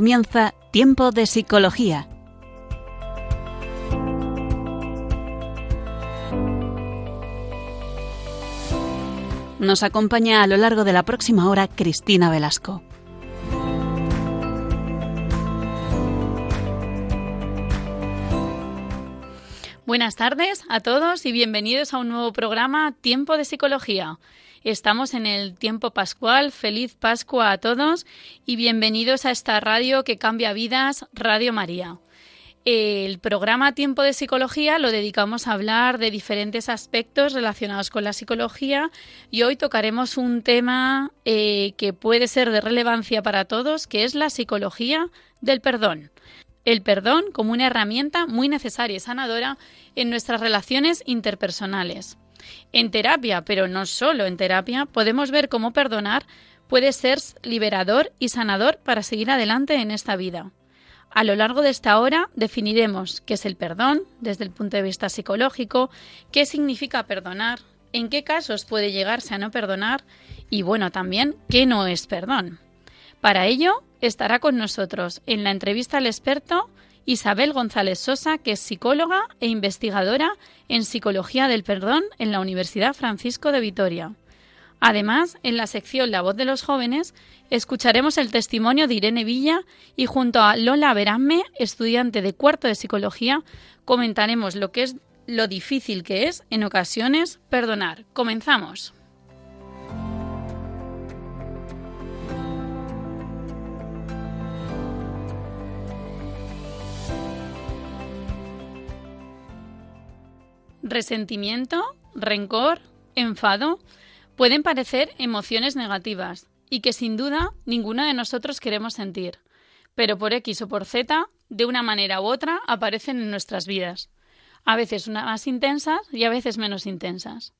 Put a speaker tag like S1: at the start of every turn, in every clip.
S1: Comienza Tiempo de Psicología. Nos acompaña a lo largo de la próxima hora Cristina Velasco.
S2: Buenas tardes a todos y bienvenidos a un nuevo programa Tiempo de Psicología. Estamos en el tiempo pascual. Feliz Pascua a todos y bienvenidos a esta radio que cambia vidas, Radio María. El programa Tiempo de Psicología lo dedicamos a hablar de diferentes aspectos relacionados con la psicología y hoy tocaremos un tema eh, que puede ser de relevancia para todos, que es la psicología del perdón el perdón como una herramienta muy necesaria y sanadora en nuestras relaciones interpersonales. En terapia, pero no solo en terapia, podemos ver cómo perdonar puede ser liberador y sanador para seguir adelante en esta vida. A lo largo de esta hora definiremos qué es el perdón desde el punto de vista psicológico, qué significa perdonar, en qué casos puede llegarse a no perdonar y bueno, también qué no es perdón. Para ello estará con nosotros en la entrevista al experto Isabel González Sosa, que es psicóloga e investigadora en Psicología del Perdón en la Universidad Francisco de Vitoria. Además, en la sección La voz de los jóvenes, escucharemos el testimonio de Irene Villa y junto a Lola Veranme, estudiante de cuarto de psicología, comentaremos lo que es lo difícil que es en ocasiones perdonar. Comenzamos. Resentimiento, rencor, enfado pueden parecer emociones negativas y que sin duda ninguno de nosotros queremos sentir, pero por X o por Z, de una manera u otra, aparecen en nuestras vidas, a veces más intensas y a veces menos intensas.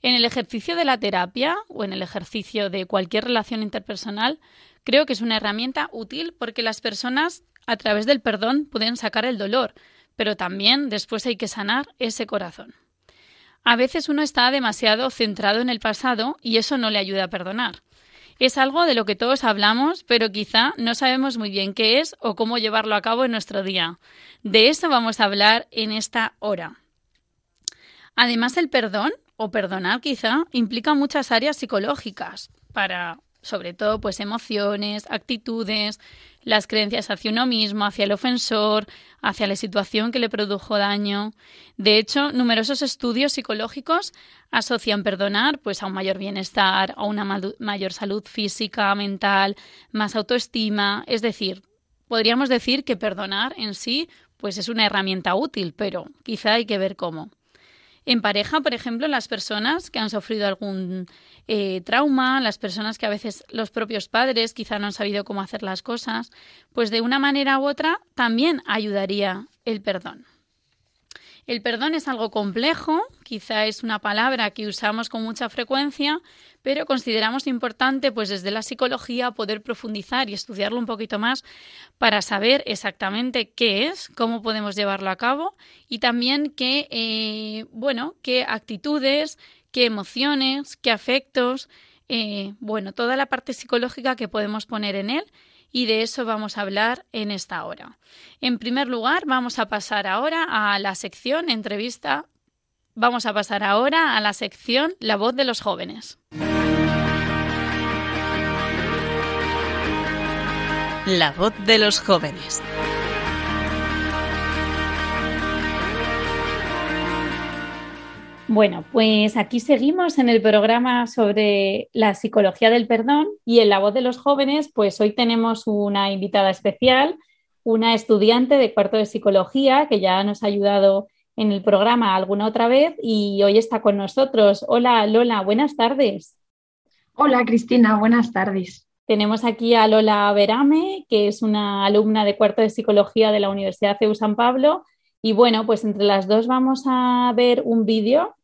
S2: En el ejercicio de la terapia o en el ejercicio de cualquier relación interpersonal, creo que es una herramienta útil porque las personas, a través del perdón, pueden sacar el dolor, pero también después hay que sanar ese corazón. A veces uno está demasiado centrado en el pasado y eso no le ayuda a perdonar. Es algo de lo que todos hablamos, pero quizá no sabemos muy bien qué es o cómo llevarlo a cabo en nuestro día. De eso vamos a hablar en esta hora. Además, el perdón, o perdonar quizá, implica muchas áreas psicológicas para sobre todo pues emociones, actitudes, las creencias hacia uno mismo, hacia el ofensor, hacia la situación que le produjo daño. De hecho, numerosos estudios psicológicos asocian perdonar pues a un mayor bienestar, a una mayor salud física, mental, más autoestima, es decir, podríamos decir que perdonar en sí pues es una herramienta útil, pero quizá hay que ver cómo. En pareja, por ejemplo, las personas que han sufrido algún eh, trauma, las personas que a veces los propios padres quizá no han sabido cómo hacer las cosas, pues de una manera u otra también ayudaría el perdón. El perdón es algo complejo, quizá es una palabra que usamos con mucha frecuencia, pero consideramos importante, pues desde la psicología, poder profundizar y estudiarlo un poquito más para saber exactamente qué es, cómo podemos llevarlo a cabo y también qué, eh, bueno, qué actitudes, qué emociones, qué afectos, eh, bueno, toda la parte psicológica que podemos poner en él y de eso vamos a hablar en esta hora. En primer lugar, vamos a pasar ahora a la sección entrevista. Vamos a pasar ahora a la sección La voz de los jóvenes.
S1: La voz de los jóvenes.
S2: Bueno, pues aquí seguimos en el programa sobre la psicología del perdón y en la voz de los jóvenes, pues hoy tenemos una invitada especial, una estudiante de cuarto de psicología que ya nos ha ayudado en el programa alguna otra vez y hoy está con nosotros. Hola Lola, buenas tardes.
S3: Hola Cristina, buenas tardes.
S2: Tenemos aquí a Lola Verame, que es una alumna de cuarto de psicología de la Universidad CEU San Pablo. Y bueno, pues entre las dos vamos a ver un vídeo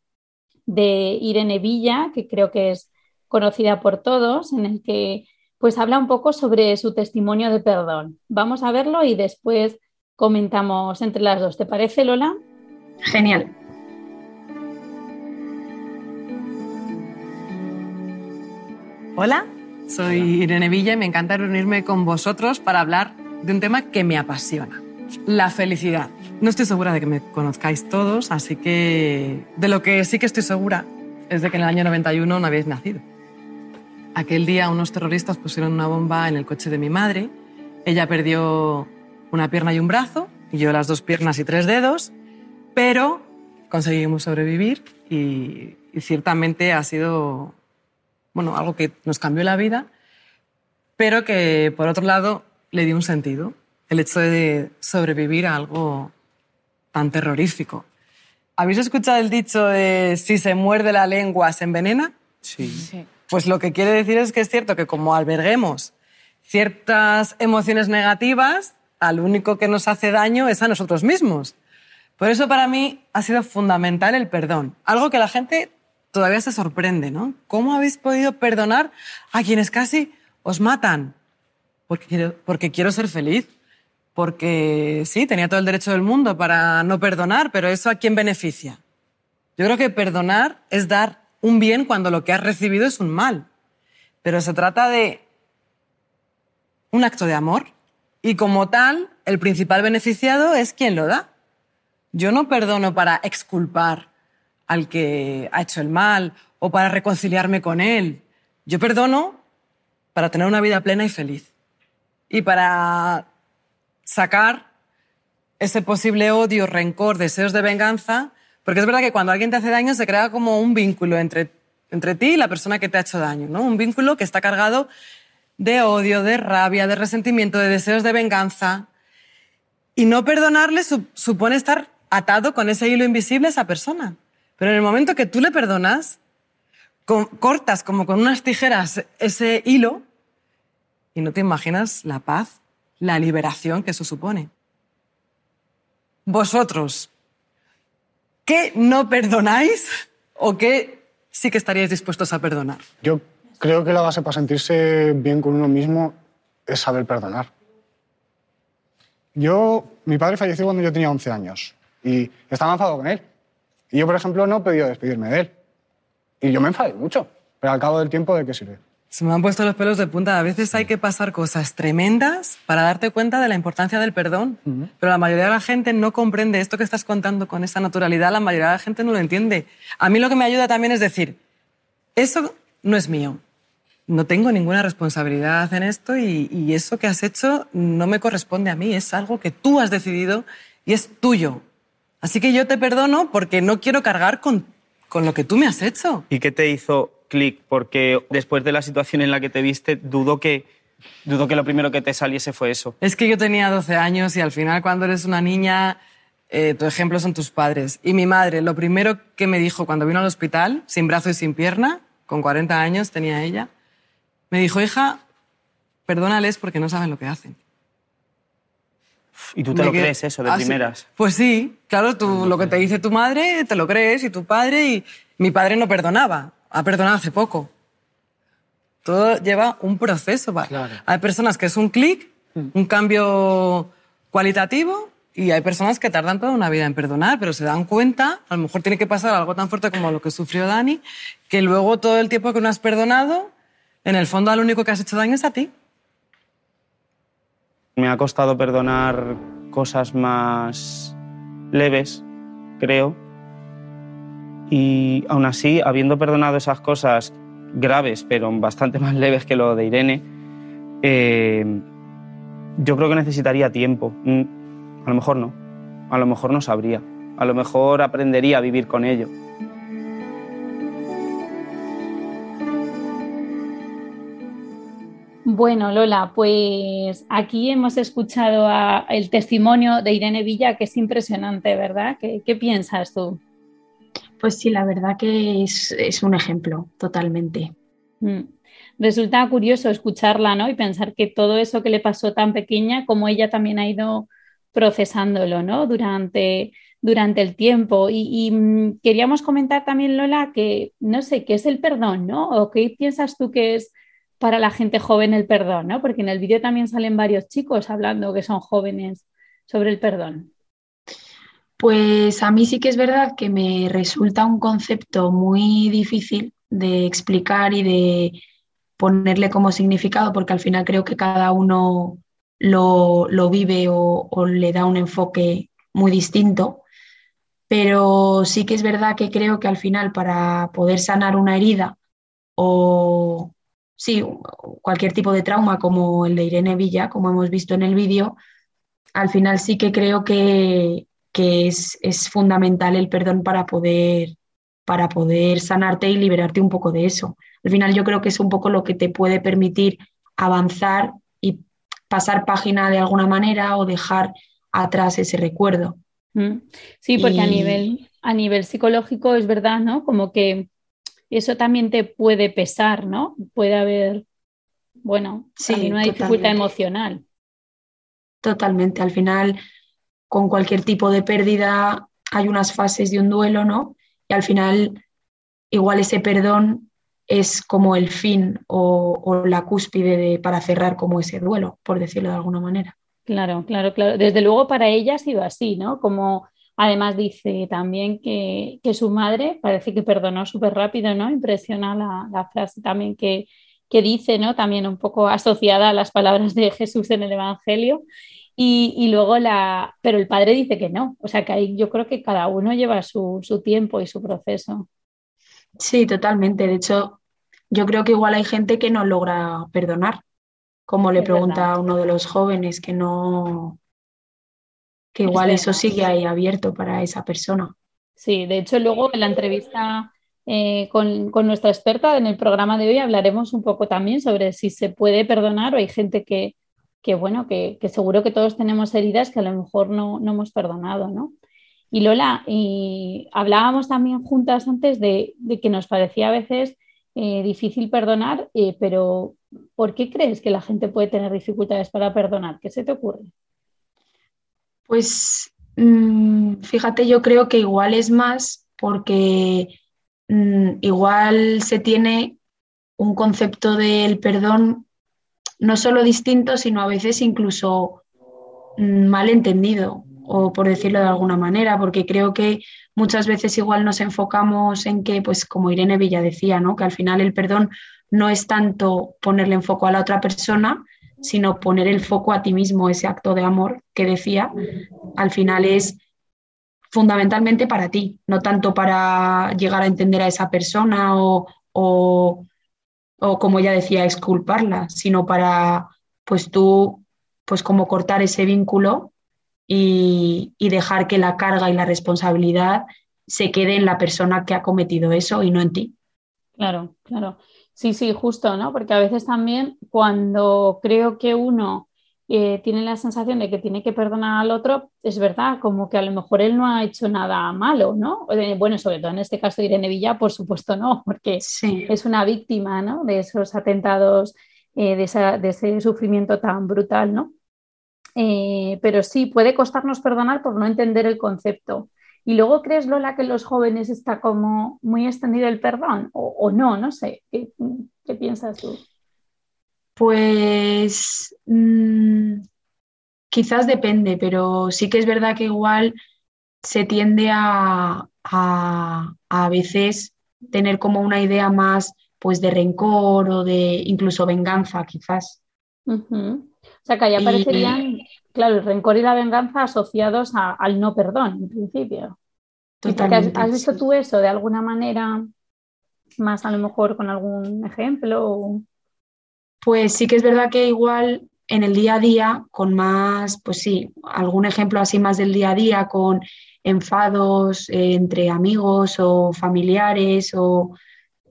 S2: de Irene Villa, que creo que es conocida por todos, en el que pues habla un poco sobre su testimonio de perdón. Vamos a verlo y después comentamos entre las dos. ¿Te parece, Lola?
S3: Genial.
S4: Hola, soy Irene Villa y me encanta reunirme con vosotros para hablar de un tema que me apasiona, la felicidad. No estoy segura de que me conozcáis todos, así que de lo que sí que estoy segura es de que en el año 91 no habéis nacido. Aquel día unos terroristas pusieron una bomba en el coche de mi madre. Ella perdió una pierna y un brazo, yo las dos piernas y tres dedos, pero conseguimos sobrevivir y, y ciertamente ha sido bueno, algo que nos cambió la vida, pero que por otro lado le dio un sentido, el hecho de sobrevivir a algo tan terrorífico. ¿Habéis escuchado el dicho de si se muerde la lengua se envenena?
S5: Sí.
S4: Pues lo que quiere decir es que es cierto que como alberguemos ciertas emociones negativas, al único que nos hace daño es a nosotros mismos. Por eso para mí ha sido fundamental el perdón, algo que la gente todavía se sorprende, ¿no? ¿Cómo habéis podido perdonar a quienes casi os matan? Porque quiero, porque quiero ser feliz. Porque sí, tenía todo el derecho del mundo para no perdonar, pero ¿eso a quién beneficia? Yo creo que perdonar es dar un bien cuando lo que has recibido es un mal. Pero se trata de un acto de amor y como tal, el principal beneficiado es quien lo da. Yo no perdono para exculpar al que ha hecho el mal o para reconciliarme con él. Yo perdono para tener una vida plena y feliz y para sacar ese posible odio, rencor, deseos de venganza, porque es verdad que cuando alguien te hace daño se crea como un vínculo entre, entre ti y la persona que te ha hecho daño, ¿no? Un vínculo que está cargado de odio, de rabia, de resentimiento, de deseos de venganza. Y no perdonarle supone estar atado con ese hilo invisible a esa persona. Pero en el momento que tú le perdonas, cortas como con unas tijeras ese hilo y no te imaginas la paz, la liberación que eso supone. Vosotros, ¿qué no perdonáis o qué sí que estaríais dispuestos a perdonar?
S5: Yo creo que la base para sentirse bien con uno mismo es saber perdonar. Yo, mi padre falleció cuando yo tenía 11 años y estaba enfadado con él. Y yo, por ejemplo, no he podido despedirme de él. Y yo me enfadé mucho, pero al cabo del tiempo, ¿de qué sirve?
S4: Se me han puesto los pelos de punta. A veces hay que pasar cosas tremendas para darte cuenta de la importancia del perdón. Pero la mayoría de la gente no comprende esto que estás contando con esa naturalidad. La mayoría de la gente no lo entiende. A mí lo que me ayuda también es decir, eso no es mío. No tengo ninguna responsabilidad en esto y, y eso que has hecho no me corresponde a mí. Es algo que tú has decidido y es tuyo. Así que yo te perdono porque no quiero cargar con, con lo que tú me has hecho.
S6: ¿Y qué te hizo clic? Porque después de la situación en la que te viste, dudo que, dudo que lo primero que te saliese fue eso.
S4: Es que yo tenía 12 años y al final cuando eres una niña, eh, tu ejemplo son tus padres. Y mi madre, lo primero que me dijo cuando vino al hospital, sin brazo y sin pierna, con 40 años tenía ella, me dijo, hija, perdónales porque no saben lo que hacen.
S6: ¿Y tú te lo crees eso de primeras?
S4: Pues sí, claro, tú, lo que te dice tu madre te lo crees y tu padre y mi padre no perdonaba, ha perdonado hace poco. Todo lleva un proceso. Hay personas que es un clic, mm. un cambio cualitativo y hay personas que tardan toda una vida en perdonar, pero se dan cuenta, a lo mejor tiene que pasar algo tan fuerte como lo que sufrió Dani, que luego todo el tiempo que no has perdonado, en el fondo al único que has hecho daño es a ti.
S6: Me ha costado perdonar cosas más leves, creo. Y aún así, habiendo perdonado esas cosas graves, pero bastante más leves que lo de Irene, eh, yo creo que necesitaría tiempo. Mm, a lo mejor no. A lo mejor no sabría. A lo mejor aprendería a vivir con ello.
S2: Bueno, Lola, pues aquí hemos escuchado el testimonio de Irene Villa, que es impresionante, ¿verdad? ¿Qué, piensas tú?
S3: Pues sí, la verdad que es, un ejemplo, totalmente.
S2: Mm. Resulta curioso escucharla, ¿no? Y pensar que todo eso que le pasó tan pequeña, como ella también ha ido procesándolo, ¿no? Durante, durante el tiempo. Y, y, mm, queríamos comentar también, Lola, que no sé, ¿qué es el perdón, ¿no? ¿O qué piensas tú que es para la gente joven el perdón, ¿no? Porque en el vídeo también salen varios chicos hablando que son jóvenes sobre el perdón.
S3: Pues a mí sí que es verdad que me resulta un concepto muy difícil de explicar y de ponerle como significado, porque al final creo que cada uno lo, lo vive o, o le da un enfoque muy distinto. Pero sí que es verdad que creo que al final para poder sanar una herida o sí, cualquier tipo de trauma como el de Irene Villa, como hemos visto en el vídeo, al final sí que creo que, que es, es, fundamental el perdón para poder, para poder sanarte y liberarte un poco de eso. Al final yo creo que es un poco lo que te puede permitir avanzar y pasar página de alguna manera o dejar atrás ese recuerdo.
S2: Mm. Sí, porque y... a, nivel, a nivel psicológico es verdad, ¿no? Como que eso también te puede pesar, ¿no? Puede haber, bueno, sí, también una totalmente. dificultad emocional.
S3: Totalmente. Al final, con cualquier tipo de pérdida hay unas fases de un duelo, ¿no? Y al final, igual ese perdón es como el fin o, la cúspide de, para cerrar como ese duelo, por decirlo de alguna manera.
S2: Claro, claro, claro. Desde luego para ella ha sido así, ¿no? Como además dice también que, que su madre parece que perdonó súper rápido, ¿no? Impresiona la, la frase también que, que, dice, ¿no? También un poco asociada a las palabras de Jesús en el Evangelio. Y, y, luego la, pero el padre dice que no. O sea que ahí yo creo que cada uno lleva su, su tiempo y su proceso.
S3: Sí, totalmente. De hecho, yo creo que igual hay gente que no logra perdonar como le es pregunta verdad. a uno de los jóvenes, que no, que igual eso sigue ahí abierto para esa persona.
S2: Sí, de hecho luego en la entrevista eh, con, con, nuestra experta en el programa de hoy hablaremos un poco también sobre si se puede perdonar o hay gente que, que bueno, que, que, seguro que todos tenemos heridas que a lo mejor no, no hemos perdonado, ¿no? Y Lola, y hablábamos también juntas antes de, de que nos parecía a veces eh, difícil perdonar, eh, pero ¿por qué crees que la gente puede tener dificultades para perdonar? ¿Qué se te ocurre?
S3: Pues mmm, fíjate, yo creo que igual es más porque mmm, igual se tiene un concepto del perdón no solo distinto, sino a veces incluso mmm, mal entendido, o por decirlo de alguna manera, porque creo que muchas veces igual nos enfocamos en que, pues como Irene Villa decía, ¿no? que al final el perdón no es tanto ponerle en foco a la otra persona, sino poner el foco a ti mismo, ese acto de amor que decía, al final es fundamentalmente para ti, no tanto para llegar a entender a esa persona o, o como ella decía, exculparla, sino para, pues tú, pues como cortar ese vínculo y, y, dejar que la carga y la responsabilidad se quede en la persona que ha cometido eso y no en ti.
S2: Claro, claro. Sí, sí, justo, ¿no? Porque a veces también cuando creo que uno eh, tiene la sensación de que tiene que perdonar al otro, es verdad, como que a lo mejor él no ha hecho nada malo, ¿no? Eh, bueno, sobre todo en este caso Irene Villa, por supuesto no, porque sí. es una víctima, ¿no? De esos atentados, eh, de, esa, de ese sufrimiento tan brutal, ¿no? Eh, pero sí, puede costarnos perdonar por no entender el concepto. Y luego crees, Lola, que en los jóvenes está como muy extendido el perdón o, o no, no sé. ¿Qué, ¿Qué, piensas tú?
S3: Pues mmm, quizás depende, pero sí que es verdad que igual se tiende a, a, a veces tener como una idea más pues de rencor o de incluso venganza, quizás.
S2: Uh -huh. O sea, que ahí aparecerían, y... claro, el rencor y la venganza asociados a, al no perdón, en principio. Totalmente, has, has, visto tú eso de alguna manera, más a lo mejor con algún ejemplo?
S3: Pues sí que es verdad que igual en el día a día, con más, pues sí, algún ejemplo así más del día a día, con enfados eh, entre amigos o familiares, o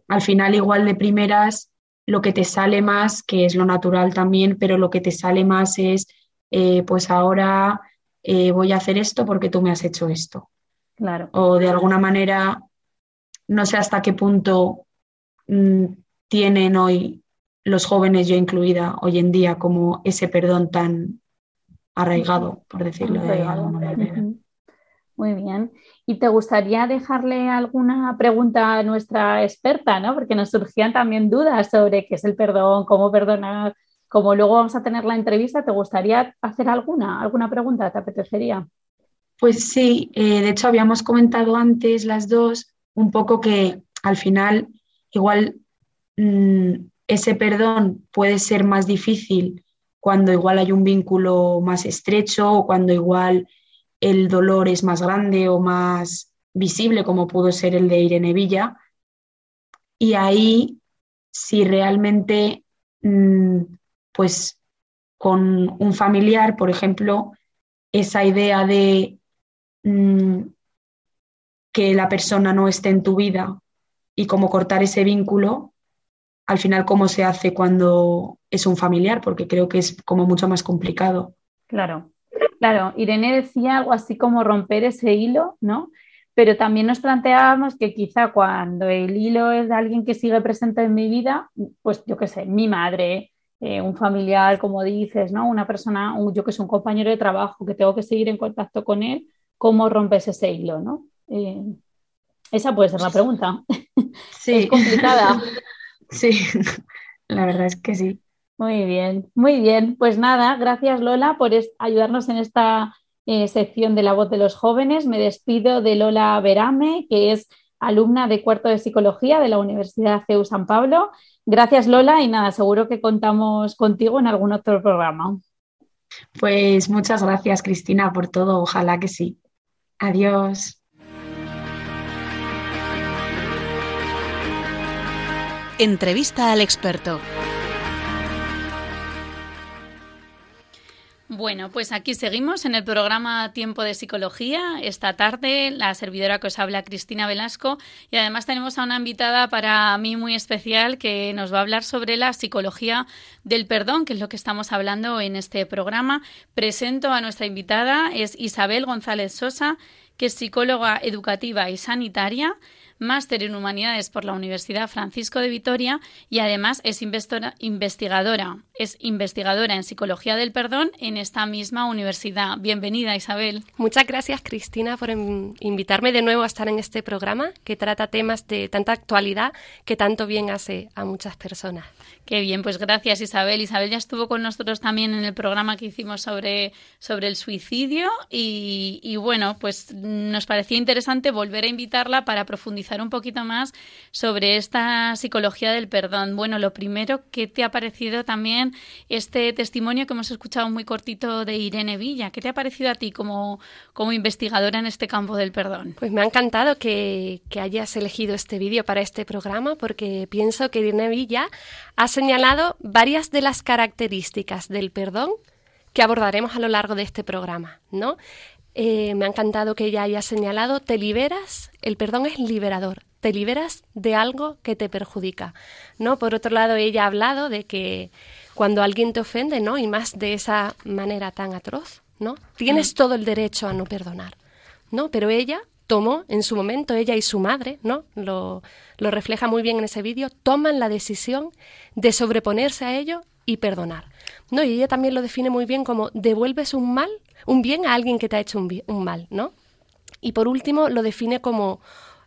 S3: al final igual de primeras lo que te sale más, que es lo natural también, pero lo que te sale más es, eh, pues ahora eh, voy a hacer esto porque tú me has hecho esto.
S2: Claro.
S3: O de alguna manera, no sé hasta qué punto mmm, tienen hoy los jóvenes, yo incluida, hoy en día, como ese perdón tan arraigado, por decirlo de alguna manera.
S2: Muy bien. ¿Y te gustaría dejarle alguna pregunta a nuestra experta, ¿no? Porque nos surgían también dudas sobre qué es el perdón, cómo perdonar. Como luego vamos a tener la entrevista, ¿te gustaría hacer alguna, alguna pregunta? ¿Te apetecería?
S3: Pues sí, eh, de hecho habíamos comentado antes las dos un poco que al final igual mmm, ese perdón puede ser más difícil cuando igual hay un vínculo más estrecho o cuando igual el dolor es más grande o más visible, como pudo ser el de Irene Villa. Y ahí, si realmente, mm, pues con un familiar, por ejemplo, esa idea de mm, que la persona no esté en tu vida y cómo cortar ese vínculo, al final cómo se hace cuando es un familiar, porque creo que es como mucho más complicado.
S2: Claro, claro. Irene decía algo así como romper ese hilo, ¿no? Pero también nos planteábamos que quizá cuando el hilo es de alguien que sigue presente en mi vida, pues yo qué sé, mi madre, eh, un familiar, como dices, ¿no? Una persona, yo que soy un compañero de trabajo, que tengo que seguir en contacto con él, ¿cómo rompes ese hilo, ¿no? Eh, esa puede ser la pregunta.
S3: Sí.
S2: es complicada.
S3: Sí, la verdad es que sí.
S2: Muy bien, muy bien. Pues nada, gracias Lola por ayudarnos en esta eh, sección de la voz de los jóvenes. Me despido de Lola Verame, que es alumna de cuarto de psicología de la Universidad CEU San Pablo. Gracias Lola y nada, seguro que contamos contigo en algún otro programa.
S3: Pues muchas gracias Cristina por todo, ojalá que sí. Adiós.
S1: Entrevista al experto.
S2: Bueno, pues aquí seguimos en el programa Tiempo de Psicología. Esta tarde la servidora que os habla Cristina Velasco y además tenemos a una invitada para mí muy especial que nos va a hablar sobre la psicología del perdón, que es lo que estamos hablando en este programa. Presento a nuestra invitada, es Isabel González Sosa, que es psicóloga educativa y sanitaria máster en Humanidades por la Universidad Francisco de Vitoria y además es investigadora, es investigadora en Psicología del Perdón en esta misma universidad. Bienvenida, Isabel.
S7: Muchas gracias, Cristina, por invitarme de nuevo a estar en este programa que trata temas de tanta actualidad que tanto bien hace a muchas personas.
S2: Qué bien, pues gracias Isabel. Isabel ya estuvo con nosotros también en el programa que hicimos sobre, sobre el suicidio y, y, bueno, pues nos parecía interesante volver a invitarla para un poquito más sobre esta psicología del perdón. Bueno, lo primero, ¿qué te ha parecido también este testimonio que hemos escuchado muy cortito de Irene Villa? ¿Qué te ha parecido a ti como, como investigadora en este campo del perdón?
S7: Pues me ha encantado que, que hayas elegido este vídeo para este programa porque pienso que Irene Villa ha señalado varias de las características del perdón que abordaremos a lo largo de este programa, ¿no? Eh, me ha encantado que ella haya señalado, te liberas, el perdón es liberador, te liberas de algo que te perjudica, ¿no? Por otro lado, ella ha hablado de que cuando alguien te ofende, ¿no? Y más de esa manera tan atroz, ¿no? Tienes mm. todo el derecho a no perdonar, ¿no? Pero ella tomó en su momento, ella y su madre, ¿no? Lo, lo refleja muy bien en ese vídeo, toman la decisión de sobreponerse a ello y perdonar. ¿no? Y ella también lo define muy bien como devuelves un mal, un bien a alguien que te ha hecho un, mal, ¿no? Y por último lo define como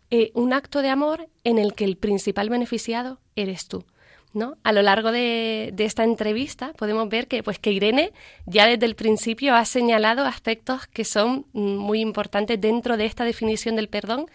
S7: eh, un acto de amor en el que el principal beneficiado eres tú. ¿No? A lo largo de, de, esta entrevista podemos ver que, pues, que Irene ya desde el principio ha señalado aspectos que son mm, muy importantes dentro de esta definición del perdón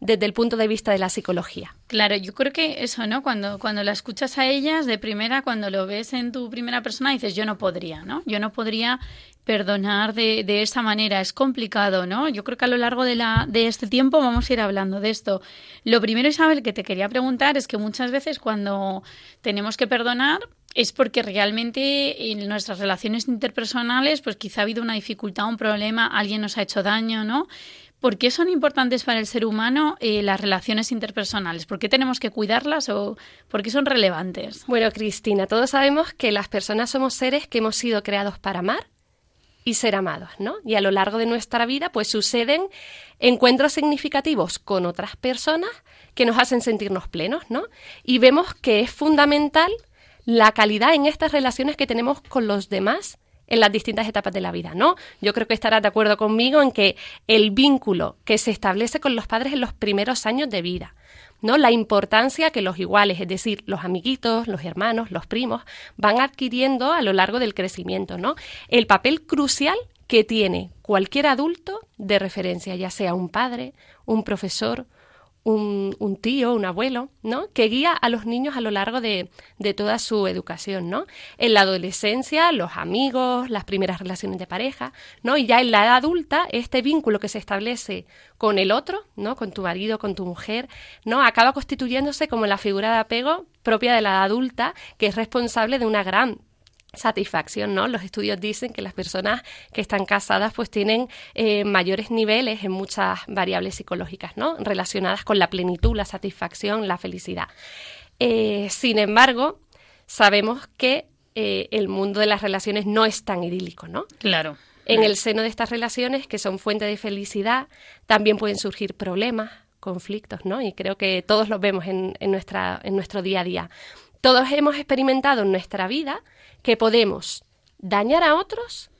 S7: desde el punto de vista de la psicología.
S2: Claro, yo creo que eso, ¿no? Cuando, cuando la escuchas a ellas de primera, cuando lo ves en tu primera persona, dices, yo no podría, ¿no? Yo no podría perdonar de, esa manera, es complicado, ¿no? Yo creo que a lo largo de, la, de este tiempo vamos a ir hablando de esto. Lo primero, Isabel, que te quería preguntar es que muchas veces cuando tenemos que perdonar, es porque realmente en nuestras relaciones interpersonales, pues quizá ha habido una dificultad, un problema, alguien nos ha hecho daño, ¿no? ¿Por qué son importantes para el ser humano eh, las relaciones interpersonales? ¿Por qué tenemos que cuidarlas o por qué son relevantes?
S7: Bueno, Cristina, todos sabemos que las personas somos seres que hemos sido creados para amar y ser amados, ¿no? Y a lo largo de nuestra vida, pues suceden encuentros significativos con otras personas que nos hacen sentirnos plenos, ¿no? Y vemos que es fundamental la calidad en estas relaciones que tenemos con los demás en las distintas etapas de la vida, ¿no? Yo creo que estarás de acuerdo conmigo en que el vínculo que se establece con los padres en los primeros años de vida, ¿no? La importancia que los iguales, es decir, los amiguitos, los hermanos, los primos, van adquiriendo a lo largo del crecimiento, ¿no? El papel crucial que tiene cualquier adulto de referencia, ya sea un padre, un profesor, un, tío, un abuelo, ¿no? Que guía a los niños a lo largo de, de, toda su educación, ¿no? En la adolescencia, los amigos, las primeras relaciones de pareja, ¿no? Y ya en la edad adulta, este vínculo que se establece con el otro, ¿no? Con tu marido, con tu mujer, ¿no? Acaba constituyéndose como la figura de apego propia de la edad adulta, que es responsable de una gran satisfacción, ¿no? Los estudios dicen que las personas que están casadas pues tienen eh, mayores niveles en muchas variables psicológicas, ¿no? Relacionadas con la plenitud, la satisfacción, la felicidad. Eh, sin embargo, sabemos que eh, el mundo de las relaciones no es tan idílico, ¿no?
S2: Claro.
S7: En el seno de estas relaciones, que son fuente de felicidad, también pueden surgir problemas, conflictos, ¿no? Y creo que todos los vemos en, nuestra, en nuestro día a día. Todos hemos experimentado en nuestra vida que podemos dañar a otros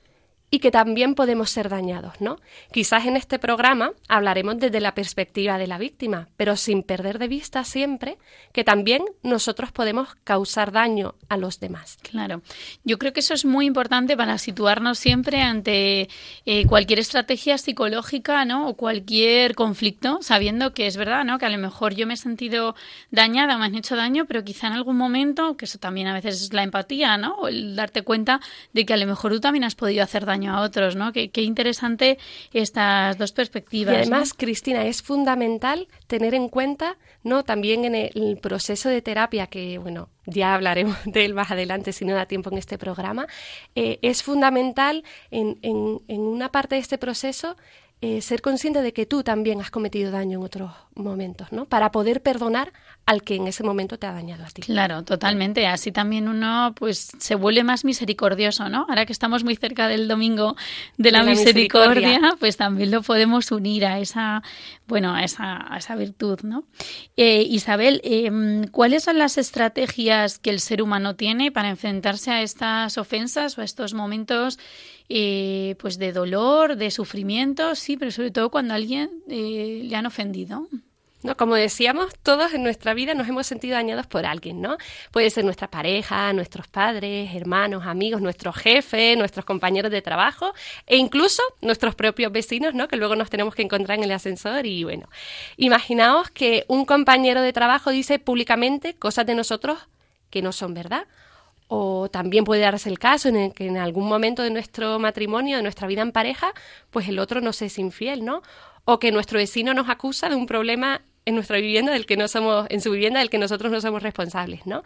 S7: y que también podemos ser dañados, ¿no? Quizás en este programa hablaremos desde la perspectiva de la víctima, pero sin perder de vista siempre que también nosotros podemos causar daño a los demás.
S2: Claro, yo creo que eso es muy importante para situarnos siempre ante eh, cualquier estrategia psicológica, ¿no? O cualquier conflicto, sabiendo que es verdad, ¿no? Que a lo mejor yo me he sentido dañada, me han hecho daño, pero quizá en algún momento, que eso también a veces es la empatía, ¿no? O el darte cuenta de que a lo mejor tú también has podido hacer daño a otros, ¿no? Qué, interesante estas dos perspectivas.
S7: Y además, Cristina, es fundamental tener en cuenta, ¿no? También en el proceso de terapia, que, bueno, ya hablaremos de él más adelante si no da tiempo en este programa, eh, es fundamental en, en, en una parte de este proceso eh, ser consciente de que tú también has cometido daño en otros momentos, ¿no? Para poder perdonar al que en ese momento te ha dañado a ti.
S2: Claro, totalmente. Así también uno pues se vuelve más misericordioso, ¿no? Ahora que estamos muy cerca del domingo de la, misericordia, pues también lo podemos unir a esa, bueno, a esa, a esa virtud, ¿no? Eh, Isabel, em, ¿cuáles son las estrategias que el ser humano tiene para enfrentarse a estas ofensas o a estos momentos eh, pues de dolor, de sufrimiento, sí, pero sobre todo cuando a alguien eh, le han ofendido.
S7: ¿no? Como decíamos, todos en nuestra vida nos hemos sentido dañados por alguien, ¿no? Puede ser nuestra pareja, nuestros padres, hermanos, amigos, nuestro jefe, nuestros compañeros de trabajo e incluso nuestros propios vecinos, ¿no? Que luego nos tenemos que encontrar en el ascensor y bueno, imaginaos que un compañero de trabajo dice públicamente cosas de nosotros que no son verdad o también puede darse el caso en el que en algún momento de nuestro matrimonio, de nuestra vida en pareja, pues el otro nos es infiel, ¿no? O que nuestro vecino nos acusa de un problema en nuestra vivienda del que no somos, en su vivienda del que nosotros no somos responsables, ¿no?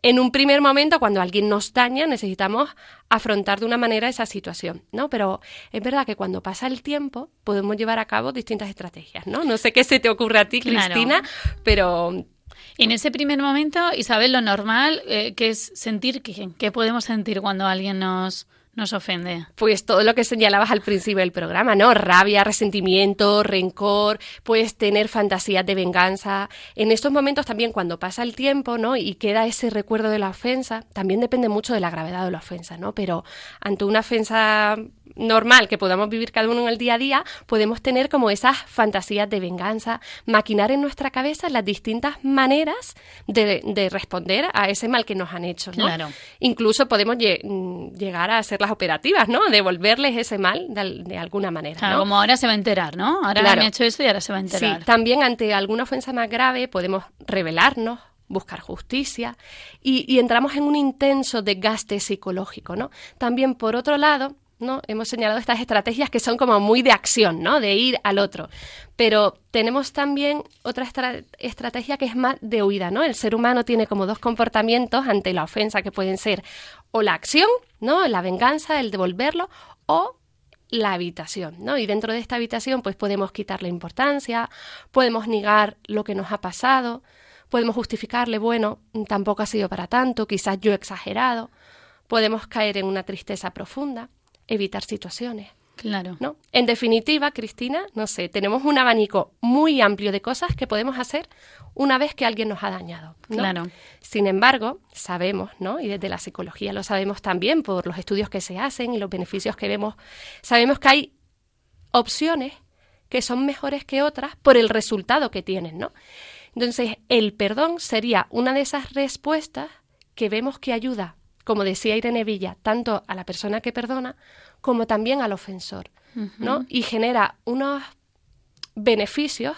S7: En un primer momento, cuando alguien nos daña, necesitamos afrontar de una manera esa situación, ¿no? Pero es verdad que cuando pasa el tiempo podemos llevar a cabo distintas estrategias, ¿no? No sé qué se te ocurre a ti, Cristina, pero
S2: en ese primer momento, Isabel, lo normal eh, que es sentir, ¿qué, ¿qué podemos sentir cuando alguien nos, nos ofende?
S7: Pues todo lo que señalabas al principio del programa, ¿no? Rabia, resentimiento, rencor, puedes tener fantasías de venganza. En estos momentos también cuando pasa el tiempo, ¿no? Y queda ese recuerdo de la ofensa, también depende mucho de la gravedad de la ofensa, ¿no? Pero ante una ofensa normal que podamos vivir cada uno en el día a día, podemos tener como esas fantasías de venganza, maquinar en nuestra cabeza las distintas maneras de, responder a ese mal que nos han hecho. ¿no?
S2: Claro.
S7: Incluso podemos llegar a hacer las operativas, ¿no? Devolverles ese mal de, alguna manera.
S2: Claro, como ahora se va a enterar, ¿no? Ahora me ha hecho esto y ahora se va a enterar.
S7: Sí, también ante alguna ofensa más grave podemos revelarnos, buscar justicia y, y, entramos en un intenso desgaste psicológico, ¿no? También, por otro lado, ¿no? Hemos señalado estas estrategias que son como muy de acción, ¿no? De ir al otro. Pero tenemos también otra estrategia que es más de huida, ¿no? El ser humano tiene como dos comportamientos ante la ofensa que pueden ser o la acción, ¿no? La venganza, el devolverlo, o la habitación, ¿no? Y dentro de esta habitación, pues podemos quitarle importancia, podemos negar lo que nos ha pasado, podemos justificarle, bueno, tampoco ha sido para tanto, quizás yo he exagerado, podemos caer en una tristeza profunda evitar situaciones.
S2: Claro.
S7: ¿no? En definitiva, Cristina, no sé, tenemos un abanico muy amplio de cosas que podemos hacer una vez que alguien nos ha dañado.
S2: Claro.
S7: Sin embargo, sabemos, ¿no? Y desde la psicología lo sabemos también por los estudios que se hacen y los beneficios que vemos, sabemos que hay opciones que son mejores que otras por el resultado que tienen, ¿no? Entonces, el perdón sería una de esas respuestas que vemos que ayuda como decía Irene Villa, tanto a la persona que perdona como también al ofensor, ¿no? Y genera unos beneficios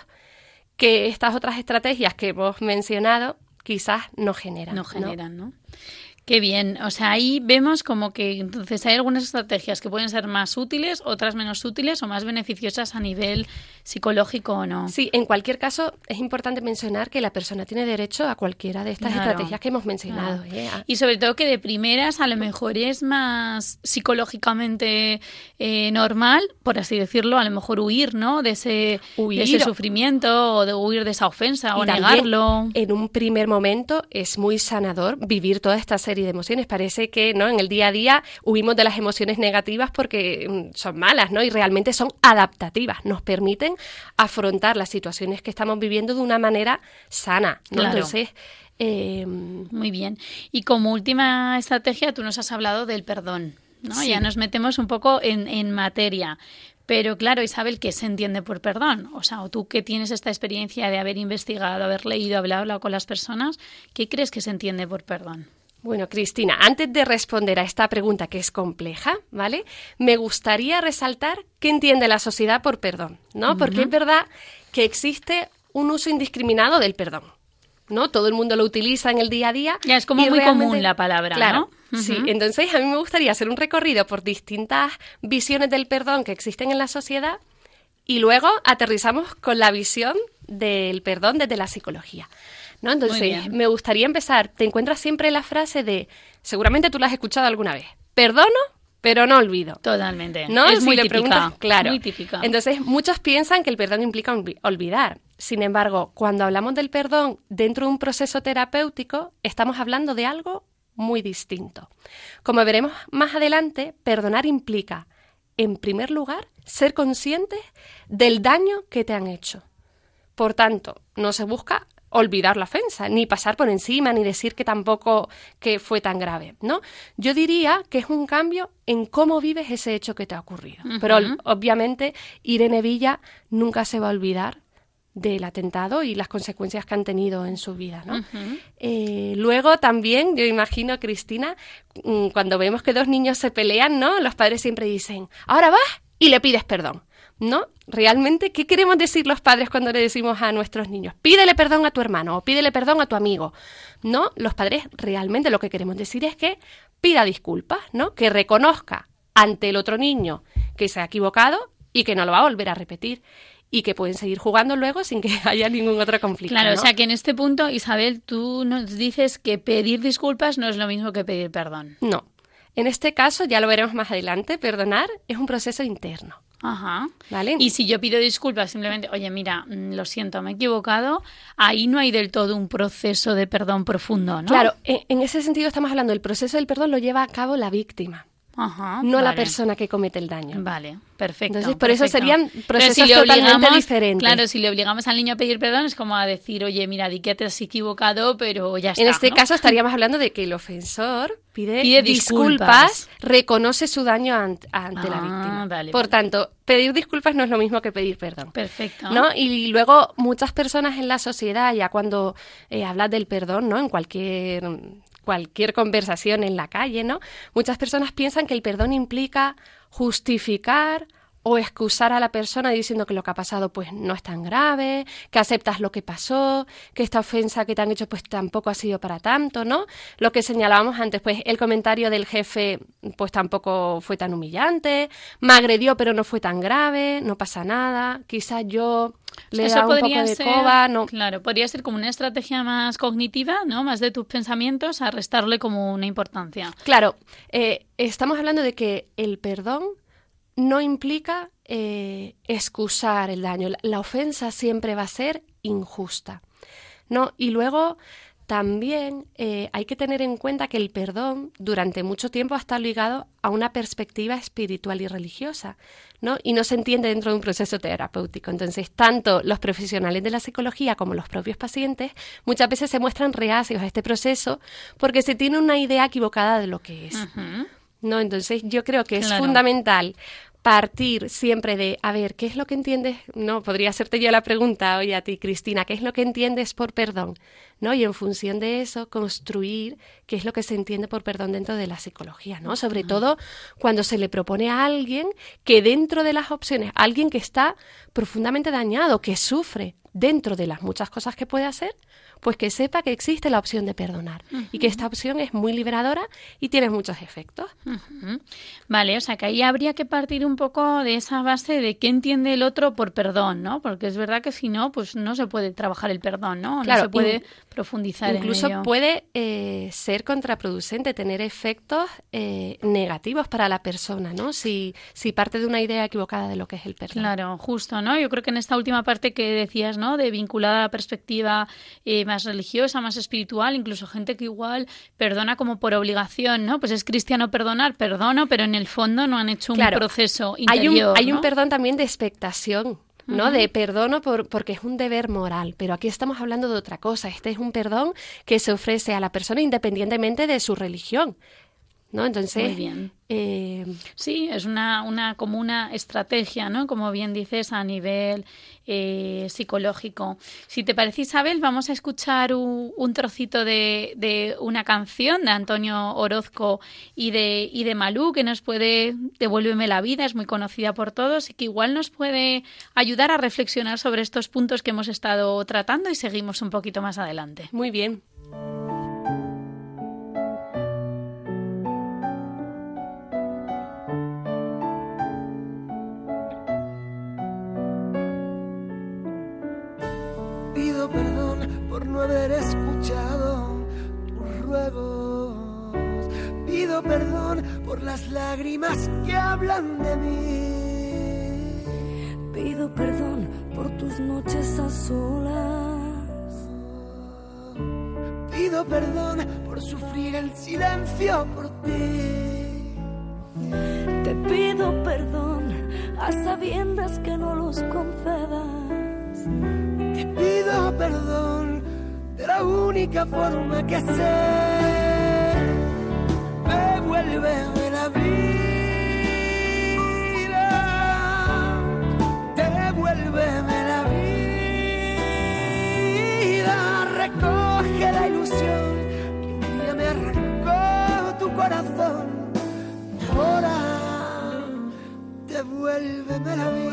S7: que estas otras estrategias que hemos mencionado quizás no generan.
S2: No generan, ¿no? Qué bien. O sea, ahí vemos como que entonces hay algunas estrategias que pueden ser más útiles, otras menos útiles o más beneficiosas a nivel psicológico o no.
S7: Sí, en cualquier caso es importante mencionar que la persona tiene derecho a cualquiera de estas
S2: Claro.
S7: estrategias que hemos mencionado. ¿eh? A-
S2: Y sobre todo que de primeras a lo mejor es más psicológicamente eh, normal, por así decirlo, a lo mejor huir, ¿no? De ese,
S7: Huir
S2: de ese
S7: o-
S2: sufrimiento o de huir de esa ofensa o negarlo.
S7: En un primer momento es muy sanador vivir toda esta serie de emociones. Parece que no en el día a día huimos de las emociones negativas porque mm, son malas, ¿no? Y realmente son adaptativas. Nos permiten afrontar las situaciones que estamos viviendo de una manera sana. ¿no?
S2: Claro.
S7: Entonces, eh,
S2: Muy bien. Y como última estrategia, tú nos has hablado del perdón, ¿no?
S7: Sí.
S2: Ya nos metemos un poco en, en materia. Pero claro, Isabel, ¿qué se entiende por perdón? O sea, o tú que tienes esta experiencia de haber investigado, haber leído, hablado con las personas, ¿qué crees que se entiende por perdón?
S7: Bueno, Cristina, antes de responder a esta pregunta que es compleja, ¿vale? Me gustaría resaltar qué entiende la sociedad por perdón, ¿no? Porque es verdad que existe un uso indiscriminado del perdón, ¿no? Todo el mundo lo utiliza en el día a día.
S2: Ya, es como muy común la palabra,
S7: claro,
S2: ¿no?
S7: Sí, entonces a mí me gustaría hacer un recorrido por distintas visiones del perdón que existen en la sociedad y luego aterrizamos con la visión del perdón desde la psicología. ¿No? Entonces, me gustaría empezar. Te encuentras siempre la frase de, seguramente tú la has escuchado alguna vez, perdono, pero no olvido.
S2: Totalmente.
S7: ¿No?
S2: Es
S7: Si
S2: muy
S7: le
S2: típica.
S7: preguntas, claro.
S2: Muy típica.
S7: Entonces, muchos piensan que el perdón implica olvi- olvidar. Sin embargo, cuando hablamos del perdón dentro de un proceso terapéutico, estamos hablando de algo muy distinto. Como veremos más adelante, perdonar implica, en primer lugar, ser conscientes del daño que te han hecho. Por tanto, no se busca olvidar la ofensa, ni pasar por encima, ni decir que tampoco que fue tan grave, ¿no? Yo diría que es un cambio en cómo vives ese hecho que te ha ocurrido. Pero obviamente Irene Villa nunca se va a olvidar del atentado y las consecuencias que han tenido en su vida, ¿no? Eh, luego también, yo imagino, Cristina, mm, cuando vemos que dos niños se pelean, ¿no? Los padres siempre dicen, ahora vas y le pides perdón, ¿no? Realmente, ¿qué queremos decir los padres cuando le decimos a nuestros niños? Pídele perdón a tu hermano o pídele perdón a tu amigo, ¿no? Los padres realmente lo que queremos decir es que pida disculpas, ¿no? Que reconozca ante el otro niño que se ha equivocado y que no lo va a volver a repetir y que pueden seguir jugando luego sin que haya ningún otro conflicto.
S2: Claro,
S7: ¿no?
S2: o sea que en este punto, Isabel, tú nos dices que pedir disculpas no es lo mismo que pedir perdón.
S7: No. En este caso, ya lo veremos más adelante, perdonar es un proceso interno.
S2: Ajá.
S7: ¿Vale?
S2: Y si yo pido disculpas simplemente, oye, mira, mm, lo siento, me he equivocado, ahí no hay del todo un proceso de perdón profundo, ¿no?
S7: Claro, en, en ese sentido estamos hablando, el proceso del perdón lo lleva a cabo la víctima,
S2: Ajá,
S7: no la
S2: vale.
S7: persona que comete el daño.
S2: Vale, perfecto.
S7: Entonces, por eso serían procesos totalmente diferentes.
S2: Claro, si le obligamos al niño a pedir perdón es como a decir, oye, mira, di que te has equivocado, pero ya está.
S7: En este
S2: ¿no?
S7: caso estaríamos hablando de que el ofensor pide,
S2: Pide
S7: disculpas,
S2: disculpas.
S7: reconoce su daño ante, ante la
S2: Ah,
S7: víctima.
S2: vale,
S7: Por
S2: vale.
S7: tanto, pedir disculpas no es lo mismo que pedir perdón.
S2: Perfecto.
S7: ¿no? Y luego muchas personas en la sociedad, ya cuando eh, hablas del perdón, ¿no? En cualquier cualquier conversación en la calle, ¿no? Muchas personas piensan que el perdón implica justificar o excusar a la persona diciendo que lo que ha pasado pues no es tan grave, que aceptas lo que pasó, que esta ofensa que te han hecho pues tampoco ha sido para tanto, ¿no? Lo que señalábamos antes, pues el comentario del jefe pues tampoco fue tan humillante, me agredió pero no fue tan grave, no pasa nada, quizás yo le
S2: Eso
S7: un poco de
S2: ser,
S7: coba, no.
S2: claro, podría ser como una estrategia más cognitiva, ¿no? Más de tus pensamientos, a restarle como una importancia.
S7: Claro, eh, estamos hablando de que el perdón no implica eh, excusar el daño. La, la ofensa siempre va a ser injusta. ¿no? Y luego también eh, hay que tener en cuenta que el perdón durante mucho tiempo ha estado ligado a una perspectiva espiritual y religiosa, ¿no? Y no se entiende dentro de un proceso terapéutico. Entonces, tanto los profesionales de la psicología como los propios pacientes muchas veces se muestran reacios a este proceso porque se tiene una idea equivocada de lo que es. ¿no? Entonces yo creo que es
S2: Claro.
S7: fundamental partir siempre de, a ver, ¿qué es lo que entiendes? No, podría hacerte yo la pregunta hoy a ti, Cristina, ¿qué es lo que entiendes por perdón? ¿No? Y en función de eso, construir qué es lo que se entiende por perdón dentro de la psicología, ¿no? Sobre todo cuando se le propone a alguien que dentro de las opciones, alguien que está profundamente dañado, que sufre dentro de las muchas cosas que puede hacer, pues que sepa que existe la opción de perdonar y que esta opción es muy liberadora y tiene muchos efectos.
S2: Vale, o sea que ahí habría que partir un poco de esa base de qué entiende el otro por perdón, ¿no? Porque es verdad que si no, pues no se puede trabajar el perdón, ¿no?
S7: Claro,
S2: no se puede profundizar
S7: incluso
S2: en ello.
S7: puede eh, ser contraproducente, tener efectos eh, negativos para la persona, ¿no? Si, si parte de una idea equivocada de lo que es el perdón.
S2: Claro, justo, ¿no? Yo creo que en esta última parte que decías, ¿no? De vinculada a la perspectiva eh, más religiosa, más espiritual, incluso gente que igual perdona como por obligación, ¿no? Pues es cristiano perdonar, perdono, pero en el fondo no han hecho un
S7: Claro,
S2: proceso
S7: Hay
S2: interior,
S7: un, hay un perdón también de expectación. ¿No? De perdono por, porque es un deber moral, pero aquí estamos hablando de otra cosa. Este es un perdón que se ofrece a la persona independientemente de su religión, ¿no? Entonces,
S2: Muy bien.
S7: eh,
S2: Sí, es una, una como una estrategia, ¿no? Como bien dices, a nivel eh, psicológico. Si te parece, Isabel, vamos a escuchar un, un trocito de, de una canción de Antonio Orozco y de, y de Malú, que nos puede, Devuélveme la vida, es muy conocida por todos y que igual nos puede ayudar a reflexionar sobre estos puntos que hemos estado tratando y seguimos un poquito más adelante.
S7: muy bien.
S8: No haber escuchado tus ruegos. Pido perdón por las lágrimas que hablan de mí.
S9: Pido perdón por tus noches a solas.
S8: Pido perdón por sufrir el silencio por ti.
S9: Te pido perdón a sabiendas que no los concedas.
S8: Te pido perdón la única forma que sé. Devuélveme la vida. Devuélveme la vida. Recoge la ilusión que un día me arrancó tu corazón. Ahora devuélveme la vida.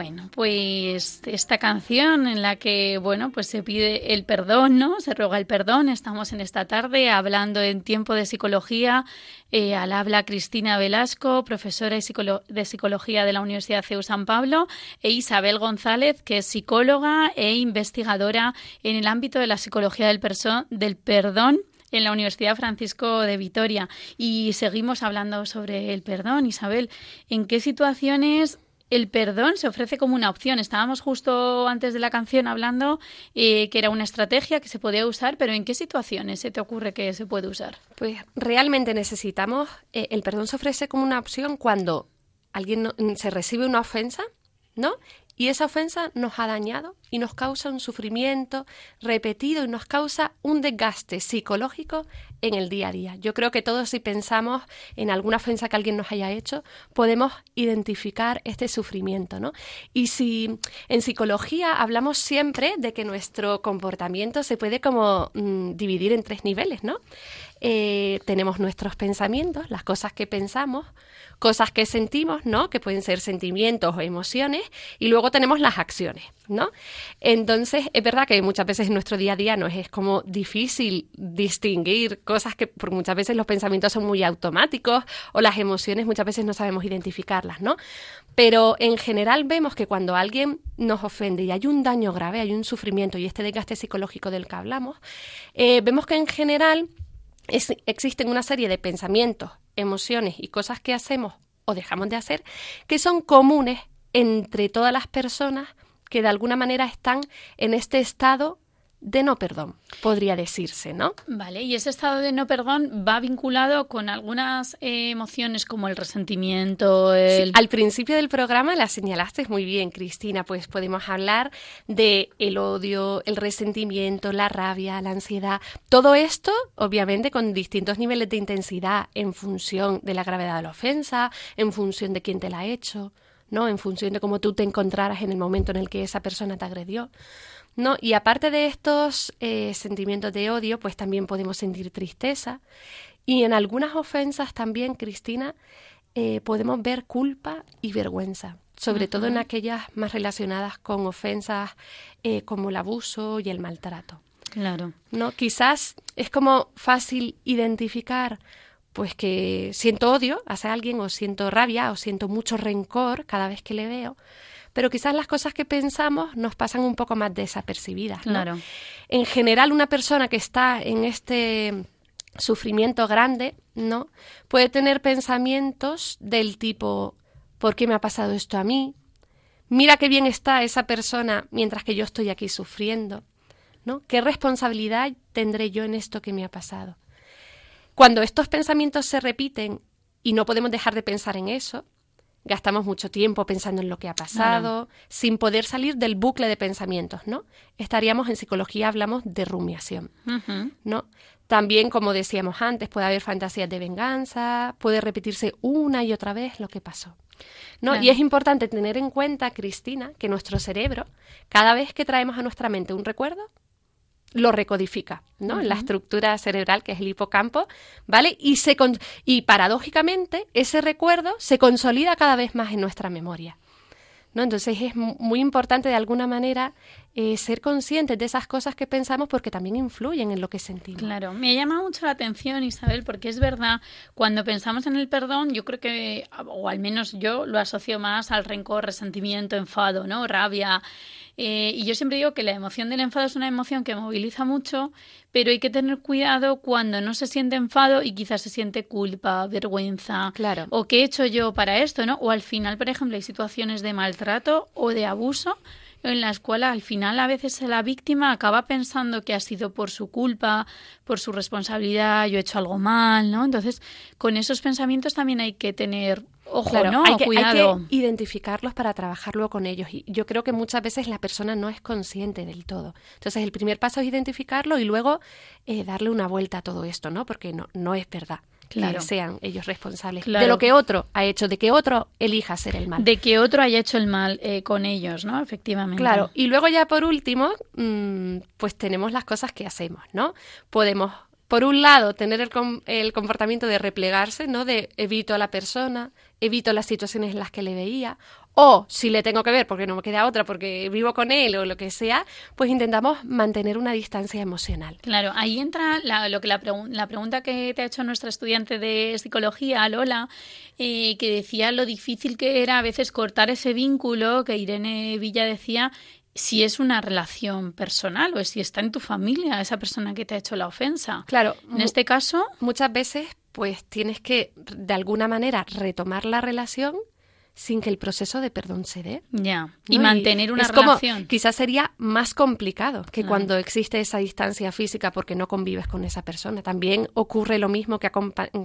S2: Bueno, pues esta canción en la que, bueno, pues se pide el perdón, ¿no? Se ruega el perdón. Estamos en esta tarde hablando en tiempo de psicología. eh, al habla Cristina Velasco, profesora de psicología de la Universidad CEU San Pablo, e Isabel González, que es psicóloga e investigadora en el ámbito de la psicología del perdón en la Universidad Francisco de Vitoria. Y seguimos hablando sobre el perdón, Isabel. ¿En qué situaciones el perdón se ofrece como una opción. Estábamos justo antes de la canción hablando eh, que era una estrategia que se podía usar, pero ¿en qué situaciones se te ocurre que se puede usar?
S7: Pues realmente necesitamos, eh, el perdón se ofrece como una opción cuando alguien no- se recibe una ofensa, ¿no? Y esa ofensa nos ha dañado y nos causa un sufrimiento repetido y nos causa un desgaste psicológico en el día a día. Yo creo que todos si pensamos en alguna ofensa que alguien nos haya hecho, podemos identificar este sufrimiento, ¿no? Y si en psicología hablamos siempre de que nuestro comportamiento se puede como mm, dividir en tres niveles, ¿no? Eh, tenemos nuestros pensamientos, las cosas que pensamos, cosas que sentimos, ¿no? Que pueden ser sentimientos o emociones, y luego tenemos las acciones, ¿no? Entonces, es verdad que muchas veces en nuestro día a día nos es como difícil distinguir cosas que, por muchas veces los pensamientos son muy automáticos o las emociones muchas veces no sabemos identificarlas, ¿no? Pero en general vemos que cuando alguien nos ofende y hay un daño grave, hay un sufrimiento y este desgaste psicológico del que hablamos, eh, vemos que en general existen una serie de pensamientos emociones y cosas que hacemos o dejamos de hacer que son comunes entre todas las personas que de alguna manera están en este estado de no perdón, podría decirse, ¿no?
S2: Vale, y ese estado de no perdón va vinculado con algunas eh, emociones como el resentimiento, el...
S7: Sí, al principio del programa la señalaste muy bien, Cristina, pues podemos hablar de el odio, el resentimiento, la rabia, la ansiedad, todo esto obviamente con distintos niveles de intensidad en función de la gravedad de la ofensa, en función de quién te la ha hecho, ¿no? En función de cómo tú te encontraras en el momento en el que esa persona te agredió. ¿No? Y aparte de estos eh, sentimientos de odio, pues también podemos sentir tristeza. Y en algunas ofensas también, Cristina, eh, podemos ver culpa y vergüenza, sobre todo en aquellas más relacionadas con ofensas eh, como el abuso y el maltrato.
S2: Claro.
S7: ¿no? Quizás es como fácil identificar pues que siento odio hacia alguien o siento rabia o siento mucho rencor cada vez que le veo, pero quizás las cosas que pensamos nos pasan un poco más desapercibidas. ¿no?
S2: Claro.
S7: En general, una persona que está en este sufrimiento grande, ¿no? Puede tener pensamientos del tipo ¿por qué me ha pasado esto a mí? Mira qué bien está esa persona mientras que yo estoy aquí sufriendo, ¿no? ¿Qué responsabilidad tendré yo en esto que me ha pasado? Cuando estos pensamientos se repiten y no podemos dejar de pensar en eso, gastamos mucho tiempo pensando en lo que ha pasado, sin poder salir del bucle de pensamientos, ¿no? Estaríamos en psicología, hablamos de rumiación. ¿no? También, como decíamos antes, puede haber fantasías de venganza, puede repetirse una y otra vez lo que pasó. ¿no?
S2: Claro.
S7: Y es importante tener en cuenta, Cristina, que nuestro cerebro, cada vez que traemos a nuestra mente un recuerdo, lo recodifica, ¿no? En la estructura cerebral que es el hipocampo, ¿vale? Y se con- y paradójicamente ese recuerdo se consolida cada vez más en nuestra memoria. ¿No? Entonces es mu- muy importante de alguna manera eh, ser conscientes de esas cosas que pensamos porque también influyen en lo que sentimos.
S2: Claro, me llama mucho la atención, Isabel, porque es verdad, cuando pensamos en el perdón, yo creo que, o al menos yo lo asocio más al rencor, resentimiento, enfado, ¿no? Rabia. Eh, y yo siempre digo que la emoción del enfado es una emoción que moviliza mucho, pero hay que tener cuidado cuando no se siente enfado y quizás se siente culpa, vergüenza.
S7: Claro.
S2: O qué he hecho yo para esto, ¿no? O al final, por ejemplo, hay situaciones de maltrato o de abuso en la escuela al final a veces la víctima acaba pensando que ha sido por su culpa, por su responsabilidad, yo he hecho algo mal, ¿no? Entonces, con esos pensamientos también hay que tener ojo,
S7: Claro,
S2: ¿no?
S7: hay, que, hay
S2: Cuidado.
S7: que identificarlos para trabajarlo con ellos. Y yo creo que muchas veces la persona no es consciente del todo. Entonces, el primer paso es identificarlo y luego eh, darle una vuelta a todo esto, ¿no? Porque no, no es verdad
S2: Claro.
S7: que sean ellos responsables
S2: Claro.
S7: de lo que otro ha hecho, de que otro elija hacer el mal.
S2: De que otro haya hecho el mal eh, con ellos, ¿no? Efectivamente.
S7: Claro, y luego ya por último, mm, pues tenemos las cosas que hacemos, ¿no? Podemos, por un lado, tener el, com- el comportamiento de replegarse, ¿no? De evito a la persona, evito las situaciones en las que le veía, o si le tengo que ver porque no me queda otra, porque vivo con él o lo que sea, pues intentamos mantener una distancia emocional.
S2: Claro, ahí entra la, lo que la, pregun- la pregunta que te ha hecho nuestra estudiante de psicología, Lola, eh, que decía lo difícil que era a veces cortar ese vínculo, que Irene Villa decía, si es una relación personal o si está en tu familia esa persona que te ha hecho la ofensa.
S7: Claro,
S2: En este caso,
S7: muchas veces pues tienes que de alguna manera retomar la relación sin que el proceso de perdón se dé.
S2: ya, y
S7: ¿no?
S2: mantener una
S7: es como-
S2: relación.
S7: quizás sería más complicado que cuando existe esa distancia física porque no convives con esa persona. También ocurre lo mismo que ha,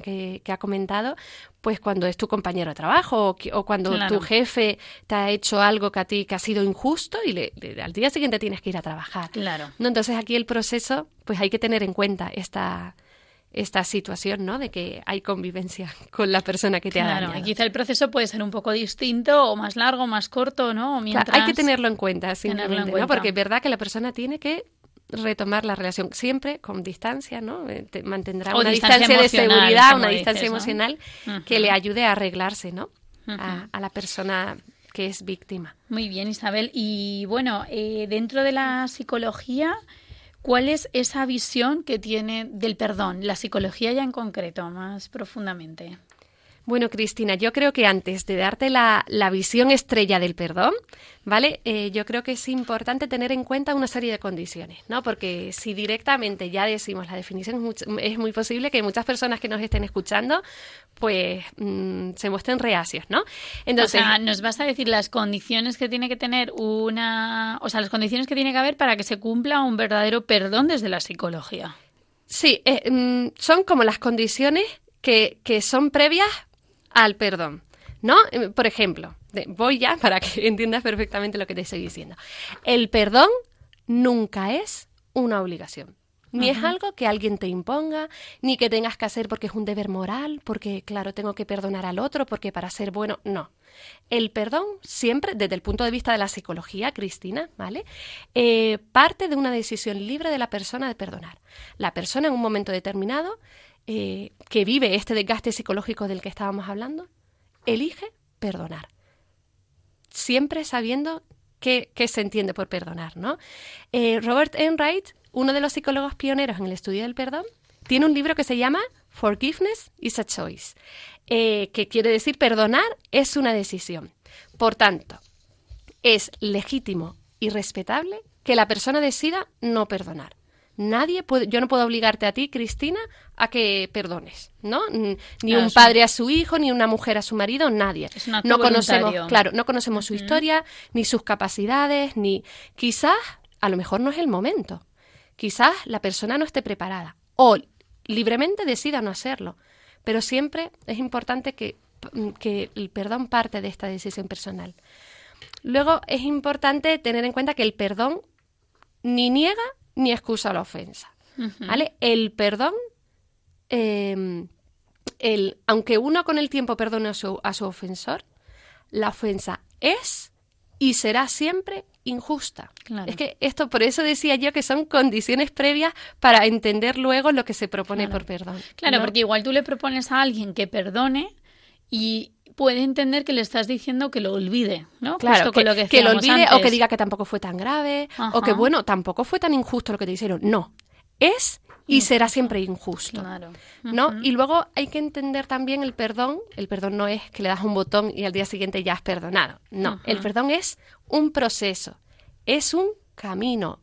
S7: que, que ha comentado, pues cuando es tu compañero de trabajo o, que- o cuando
S2: Claro.
S7: tu jefe te ha hecho algo que a ti que ha sido injusto y le- le- al día siguiente tienes que ir a trabajar.
S2: Claro.
S7: ¿no? Entonces aquí el proceso, pues hay que tener en cuenta esta esta situación, ¿no? De que hay convivencia con la persona que te ha
S2: Claro,
S7: dañado.
S2: y quizá el proceso puede ser un poco distinto o más largo, más corto, ¿no?
S7: Claro, hay que tenerlo en cuenta,
S2: Tenerlo en
S7: simplemente,
S2: cuenta.
S7: ¿no? Porque es verdad que la persona tiene que retomar la relación siempre con distancia, ¿no? Eh, te- mantendrá
S2: O
S7: una
S2: distancia
S7: distancia, de seguridad, una
S2: dices,
S7: distancia
S2: ¿no?
S7: emocional que le ayude a arreglarse, ¿no? A, a la persona que es víctima.
S2: Muy bien, Isabel. Y bueno, eh, dentro de la psicología, ¿cuál es esa visión que tiene del perdón? La psicología ya en concreto, más profundamente.
S7: Bueno, Cristina, yo creo que antes de darte la, la visión estrella del perdón, ¿vale? Eh, yo creo que es importante tener en cuenta una serie de condiciones, ¿no? Porque si directamente ya decimos la definición, es, muy posible que muchas personas que nos estén escuchando, pues mm, se muestren reacios, ¿no? Entonces,
S2: o sea, nos vas a decir las condiciones que tiene que tener una, o sea, las condiciones que tiene que haber para que se cumpla un verdadero perdón desde la psicología.
S7: Sí, eh, mm, son como las condiciones que, que son previas al perdón, ¿no? Eh, Por ejemplo, voy ya para que entiendas perfectamente lo que te estoy diciendo. El perdón nunca es una obligación. Ni es algo que alguien te imponga, ni que tengas que hacer porque es un deber moral, porque, claro, tengo que perdonar al otro, porque para ser bueno, no. El perdón siempre, desde el punto de vista de la psicología, Cristina, ¿vale? Eh, parte de una decisión libre de la persona de perdonar. La persona en un momento determinado eh, que vive este desgaste psicológico del que estábamos hablando, elige perdonar. Siempre sabiendo qué, qué se entiende por perdonar, ¿no? Eh, Robert Enright, uno de los psicólogos pioneros en el estudio del perdón, tiene un libro que se llama Forgiveness is a Choice, eh, que quiere decir perdonar es una decisión. Por tanto, es legítimo y respetable que la persona decida no perdonar. Nadie puede, yo no puedo obligarte a ti, Cristina, a que perdones, ¿no? Ni
S2: Claro,
S7: un padre a su hijo, ni una mujer a su marido, nadie.
S2: Es un acto
S7: no conocemos,
S2: voluntario.
S7: claro, no conocemos su historia, ni sus capacidades, ni quizás a lo mejor no es el momento. Quizás la persona no esté preparada o libremente decida no hacerlo. Pero siempre es importante que, que el perdón parte de esta decisión personal. Luego es importante tener en cuenta que el perdón ni niega ni excusa la ofensa. ¿Vale? El perdón, eh, el, aunque uno con el tiempo perdone a su, a su ofensor, la ofensa es y será siempre injusta.
S2: Claro.
S7: Es que esto, por eso decía yo que son condiciones previas para entender luego lo que se propone
S2: Claro.
S7: por perdón.
S2: Claro,
S7: ¿no?
S2: porque igual tú le propones a alguien que perdone y puede entender que le estás diciendo que lo olvide, ¿no?
S7: Claro,
S2: Justo con
S7: que,
S2: lo que,
S7: que lo
S2: decíamos
S7: olvide o que diga que tampoco fue tan grave o que, bueno, tampoco fue tan injusto lo que te hicieron. No, es y será siempre injusto.
S2: Claro.
S7: ¿no? Y luego hay que entender también el perdón. El perdón no es que le das un botón y al día siguiente ya has perdonado. No, el perdón es un proceso, es un camino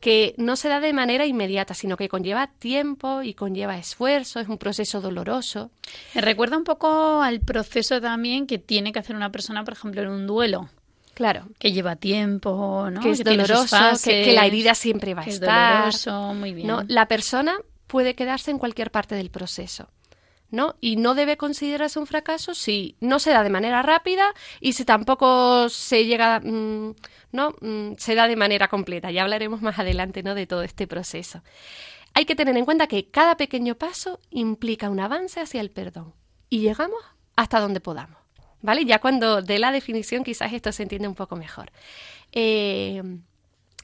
S7: que no se da de manera inmediata, sino que conlleva tiempo y conlleva esfuerzo, es un proceso doloroso.
S2: Me recuerda un poco al proceso también que tiene que hacer una persona, por ejemplo, en un duelo,
S7: Claro,
S2: que lleva tiempo, ¿no?
S7: que es doloroso, que,
S2: fases,
S7: que la herida siempre va a
S2: es
S7: estar.
S2: doloroso, muy bien.
S7: ¿no? La persona puede quedarse en cualquier parte del proceso. ¿no? Y no debe considerarse un fracaso si no se da de manera rápida y si tampoco se llega, mm, ¿no? Mm, se da de manera completa. Ya hablaremos más adelante, ¿no? De todo este proceso. Hay que tener en cuenta que cada pequeño paso implica un avance hacia el perdón y llegamos hasta donde podamos. ¿Vale? Ya cuando dé la definición quizás esto se entiende un poco mejor. Eh,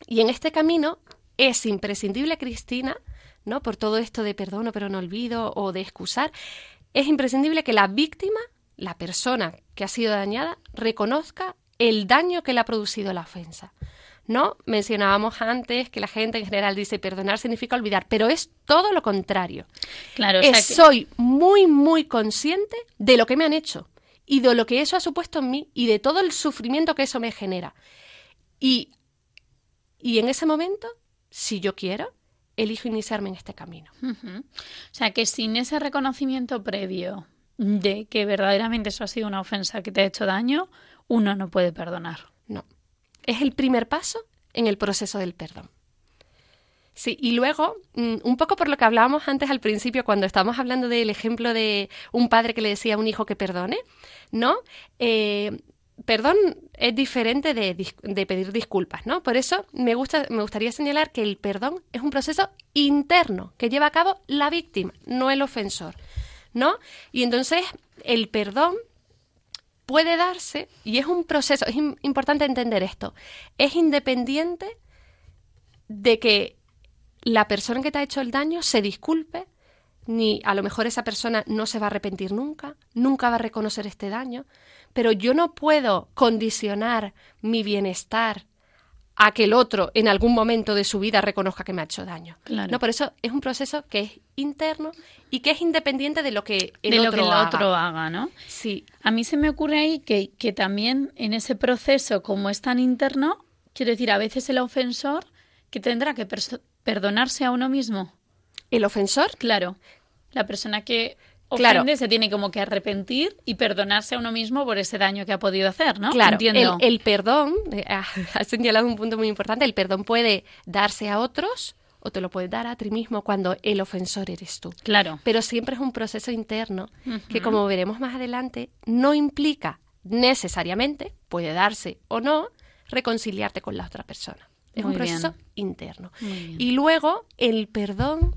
S7: y en este camino es imprescindible, Cristina, ¿no? Por todo esto de perdono pero no olvido o de excusar, es imprescindible que la víctima, la persona que ha sido dañada, reconozca el daño que le ha producido la ofensa. ¿No? Mencionábamos antes que la gente en general dice perdonar significa olvidar, pero es todo lo contrario.
S2: Claro, o sea
S7: Es
S2: que-
S7: soy muy, muy consciente de lo que me han hecho y de lo que eso ha supuesto en mí y de todo el sufrimiento que eso me genera. Y, y en ese momento, si yo quiero, elijo iniciarme en este camino.
S2: O sea, que sin ese reconocimiento previo de que verdaderamente eso ha sido una ofensa que te ha hecho daño, uno no puede perdonar.
S7: No. Es el primer paso en el proceso del perdón. Sí, y luego, mm, un poco por lo que hablábamos antes al principio, cuando estábamos hablando del ejemplo de un padre que le decía a un hijo que perdone, ¿no? Eh, perdón es diferente de, de pedir disculpas, ¿no? Por eso me, gusta, me gustaría señalar que el perdón es un proceso interno que lleva a cabo la víctima, no el ofensor, ¿no? Y entonces el perdón puede darse, y es un proceso, es im- importante entender esto, es independiente de que la persona que te ha hecho el daño se disculpe, ni a lo mejor esa persona no se va a arrepentir nunca, nunca va a reconocer este daño, pero yo no puedo condicionar mi bienestar a que el otro en algún momento de su vida reconozca que me ha hecho daño.
S2: Claro.
S7: No, por eso es un proceso que es interno y que es independiente de lo que el
S2: de
S7: otro
S2: lo que el
S7: haga.
S2: otro haga, ¿no?
S7: Sí,
S2: A mí se me ocurre ahí que, que también en ese proceso, como es tan interno, quiero decir, a veces el ofensor que tendrá que perdonarse a uno mismo.
S7: el ofensor
S2: Claro, la persona que
S7: Claro.
S2: ofende se tiene como que arrepentir y perdonarse a uno mismo por ese daño que ha podido hacer, ¿no?
S7: Claro, el,
S2: Entiendo.
S7: el perdón, eh, ha has señalado un punto muy importante, el perdón puede darse a otros o te lo puedes dar a ti mismo cuando el ofensor eres tú.
S2: Claro.
S7: Pero siempre es un proceso interno que, como veremos más adelante, no implica necesariamente, puede darse o no, reconciliarte con la otra persona. Es un
S2: bien.
S7: proceso interno. Y luego el perdón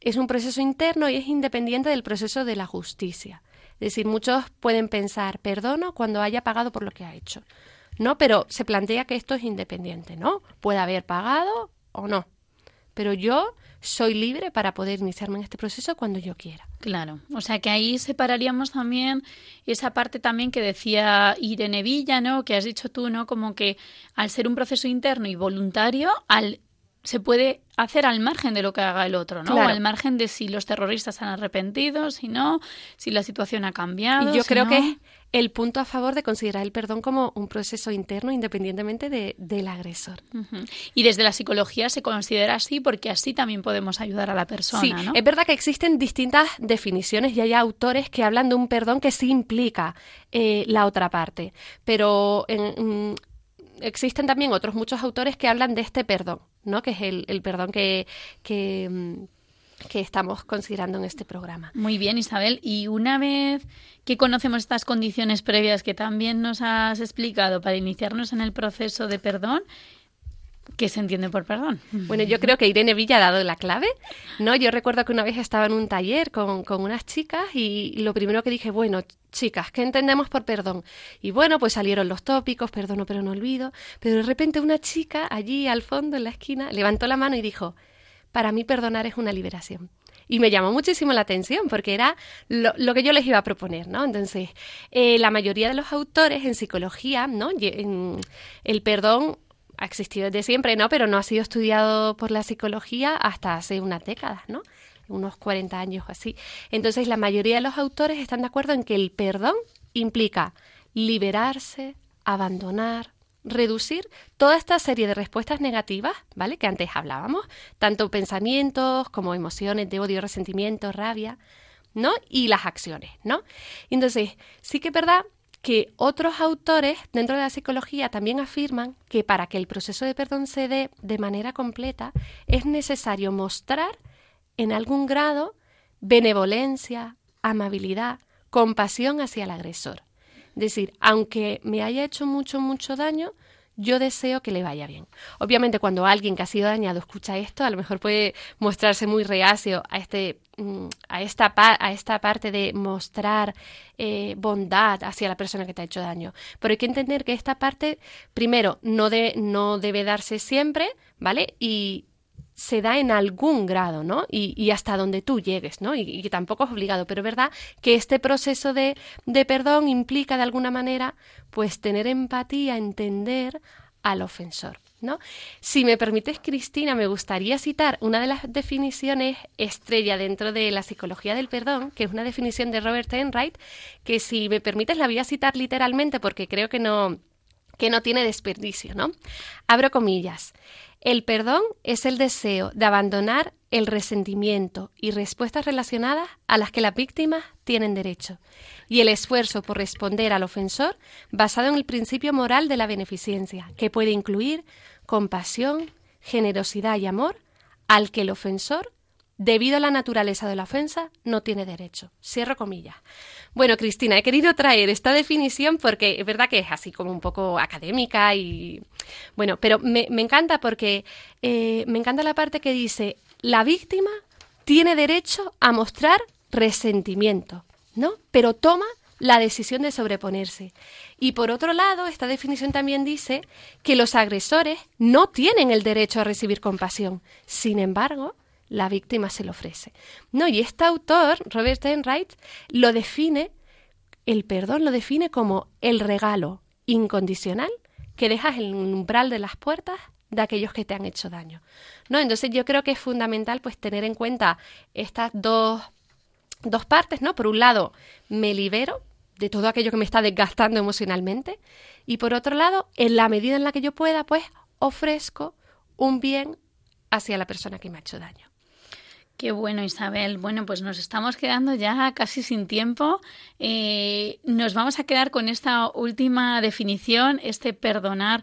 S7: es un proceso interno y es independiente del proceso de la justicia. Es decir, muchos pueden pensar, perdono cuando haya pagado por lo que ha hecho. No, pero se plantea que esto es independiente, ¿no? Puede haber pagado o no. Pero yo soy libre para poder iniciarme en este proceso cuando yo quiera.
S2: Claro, o sea que ahí separaríamos también esa parte también que decía Irene Villa, ¿no? Que has dicho tú, ¿no? Como que al ser un proceso interno y voluntario, al se puede hacer al margen de lo que haga el otro, ¿no?
S7: Claro.
S2: O al margen de si los terroristas han arrepentido, si no, si la situación ha cambiado.
S7: Y yo
S2: si
S7: creo
S2: no.
S7: que es el punto a favor de considerar el perdón como un proceso interno independientemente de- del agresor.
S2: Y desde la psicología se considera así porque así también podemos ayudar a la persona,
S7: Sí,
S2: ¿no?
S7: es verdad que existen distintas definiciones y hay autores que hablan de un perdón que sí implica eh, la otra parte, pero en- mm, existen también otros muchos autores que hablan de este perdón, ¿no? Que es el, el perdón que, que, mm, que estamos considerando en este programa.
S2: Muy bien, Isabel. Y una vez que conocemos estas condiciones previas que también nos has explicado para iniciarnos en el proceso de perdón, ¿qué se entiende por perdón?
S7: Bueno, yo creo que Irene Villa ha dado la clave, ¿no? Yo recuerdo que una vez estaba en un taller con, con unas chicas y lo primero que dije, bueno, chicas, ¿qué entendemos por perdón? Y bueno, pues salieron los tópicos, perdono pero no olvido, pero de repente una chica allí al fondo, en la esquina, levantó la mano y dijo, para mí perdonar es una liberación. Y me llamó muchísimo la atención porque era lo, que yo les iba a proponer, ¿no? Entonces, eh, la mayoría de los autores en psicología, ¿no? El perdón ha existido desde siempre, ¿no? Pero no ha sido estudiado por la psicología hasta hace unas décadas, ¿no? Unos 40 años o así. Entonces, la mayoría de los autores están de acuerdo en que el perdón implica liberarse, abandonar, reducir toda esta serie de respuestas negativas, ¿vale? Que antes hablábamos, tanto pensamientos como emociones de odio, resentimiento, rabia, ¿no? Y las acciones, ¿no? Entonces, sí que es verdad que otros autores dentro de la psicología también afirman que para que el proceso de perdón se dé de manera completa es necesario mostrar en algún grado benevolencia, amabilidad, compasión hacia el agresor. Es decir, aunque me haya hecho mucho, mucho daño, yo deseo que le vaya bien. Obviamente, cuando alguien que ha sido dañado escucha esto, a lo mejor puede mostrarse muy reacio a, este, mm, a, esta, a esta parte de mostrar eh, bondad hacia la persona que te ha hecho daño. Pero hay que entender que esta parte, primero, no, de, no debe darse siempre, ¿vale? Y se da en algún grado, ¿no? Y, hasta donde tú llegues, ¿no? Y, tampoco es obligado, pero verdad que este proceso de, de perdón implica de alguna manera, pues tener empatía, entender al ofensor, ¿no? Si me permites, Cristina, me gustaría citar una de las definiciones estrella dentro de la psicología del perdón, que es una definición de Robert Enright, que si me permites la voy a citar literalmente porque creo que no, que no tiene desperdicio, ¿no? Abro comillas. El perdón es el deseo de abandonar el resentimiento y respuestas relacionadas a las que las víctimas tienen derecho, y el esfuerzo por responder al ofensor basado en el principio moral de la beneficencia, que puede incluir compasión, generosidad y amor, al que el ofensor, debido a la naturaleza de la ofensa, no tiene derecho. Cierro comillas. Bueno, Cristina, he querido traer esta definición porque es verdad que es así como un poco académica y bueno, pero me, encanta porque eh, me encanta la parte que dice la víctima tiene derecho a mostrar resentimiento, ¿no? Pero toma la decisión de sobreponerse. Y por otro lado, esta definición también dice que los agresores no tienen el derecho a recibir compasión. Sin embargo, la víctima se lo ofrece. No, y este autor, Robert Enright, lo define, el perdón lo define como el regalo incondicional que dejas en el umbral de las puertas de aquellos que te han hecho daño. ¿no? Entonces yo creo que es fundamental pues tener en cuenta estas dos, dos partes, ¿no? Por un lado, me libero de todo aquello que me está desgastando emocionalmente y por otro lado, en la medida en la que yo pueda, pues ofrezco un bien hacia la persona que me ha hecho daño.
S2: Qué bueno, Isabel. Bueno, pues nos estamos quedando ya casi sin tiempo. Eh, nos vamos a quedar con esta última definición, este perdonar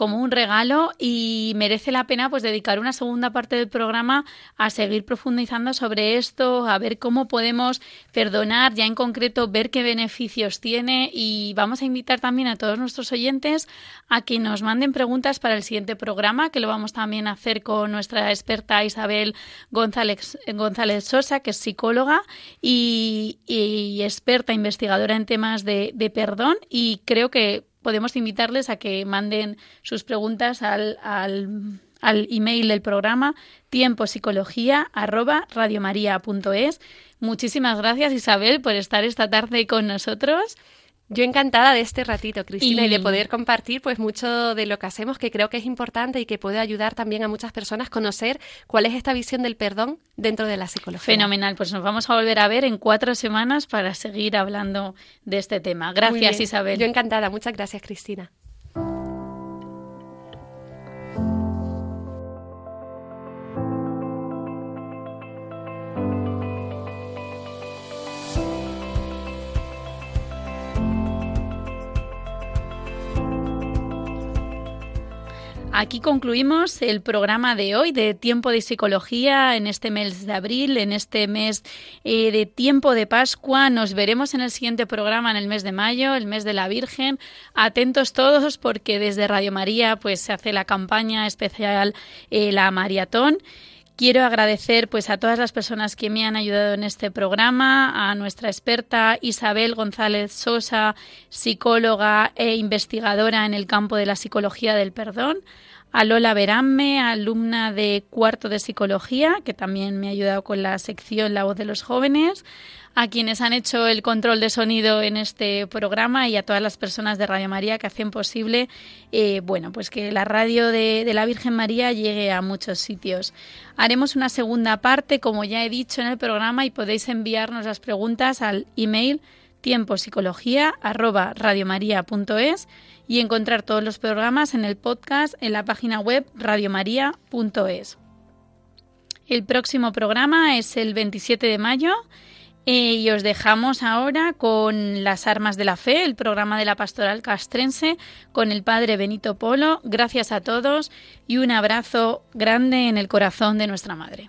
S2: como un regalo y merece la pena pues dedicar una segunda parte del programa a seguir profundizando sobre esto, a ver cómo podemos perdonar, ya en concreto ver qué beneficios tiene. Y vamos a invitar también a todos nuestros oyentes a que nos manden preguntas para el siguiente programa, que lo vamos también a hacer con nuestra experta Isabel González, González Sosa, que es psicóloga y, experta investigadora en temas de, de perdón. Y creo que podemos invitarles a que manden sus preguntas al, al, email del programa tiempopsicología@radiomaria.es. Muchísimas gracias Isabel por estar esta tarde con nosotros.
S7: Yo encantada de este ratito, Cristina, y... de poder compartir pues mucho de lo que hacemos, que creo que es importante y que puede ayudar también a muchas personas a conocer cuál es esta visión del perdón dentro de la psicología.
S2: Fenomenal, pues nos vamos a volver a ver en cuatro semanas para seguir hablando de este tema. Gracias, Isabel.
S7: Yo encantada, muchas gracias, Cristina.
S2: Aquí concluimos el programa de hoy de Tiempo de Psicología en este mes de abril, en este mes eh, de Tiempo de Pascua. Nos veremos en el siguiente programa en el mes de mayo, el mes de la Virgen. Atentos todos porque desde Radio María pues se hace la campaña especial eh, la Maratón. Quiero agradecer pues a todas las personas que me han ayudado en este programa, a nuestra experta Isabel González Sosa, psicóloga e investigadora en el campo de la psicología del perdón, a Lola Veramme, alumna de cuarto de psicología, que también me ha ayudado con la sección La voz de los jóvenes, a quienes han hecho el control de sonido en este programa y a todas las personas de Radio María que hacen posible, eh, bueno, pues que la radio de, de, la Virgen María llegue a muchos sitios. Haremos una segunda parte, como ya he dicho en el programa, y podéis enviarnos las preguntas al email tiempopsicología@radiomaria.es y encontrar todos los programas en el podcast en la página web radiomaria.es. El próximo programa es el 27 de mayo eh, y os dejamos ahora con Las Armas de la Fe, el programa de la Pastoral Castrense, con el Padre Benito Polo. Gracias a todos y un abrazo grande en el corazón de nuestra Madre.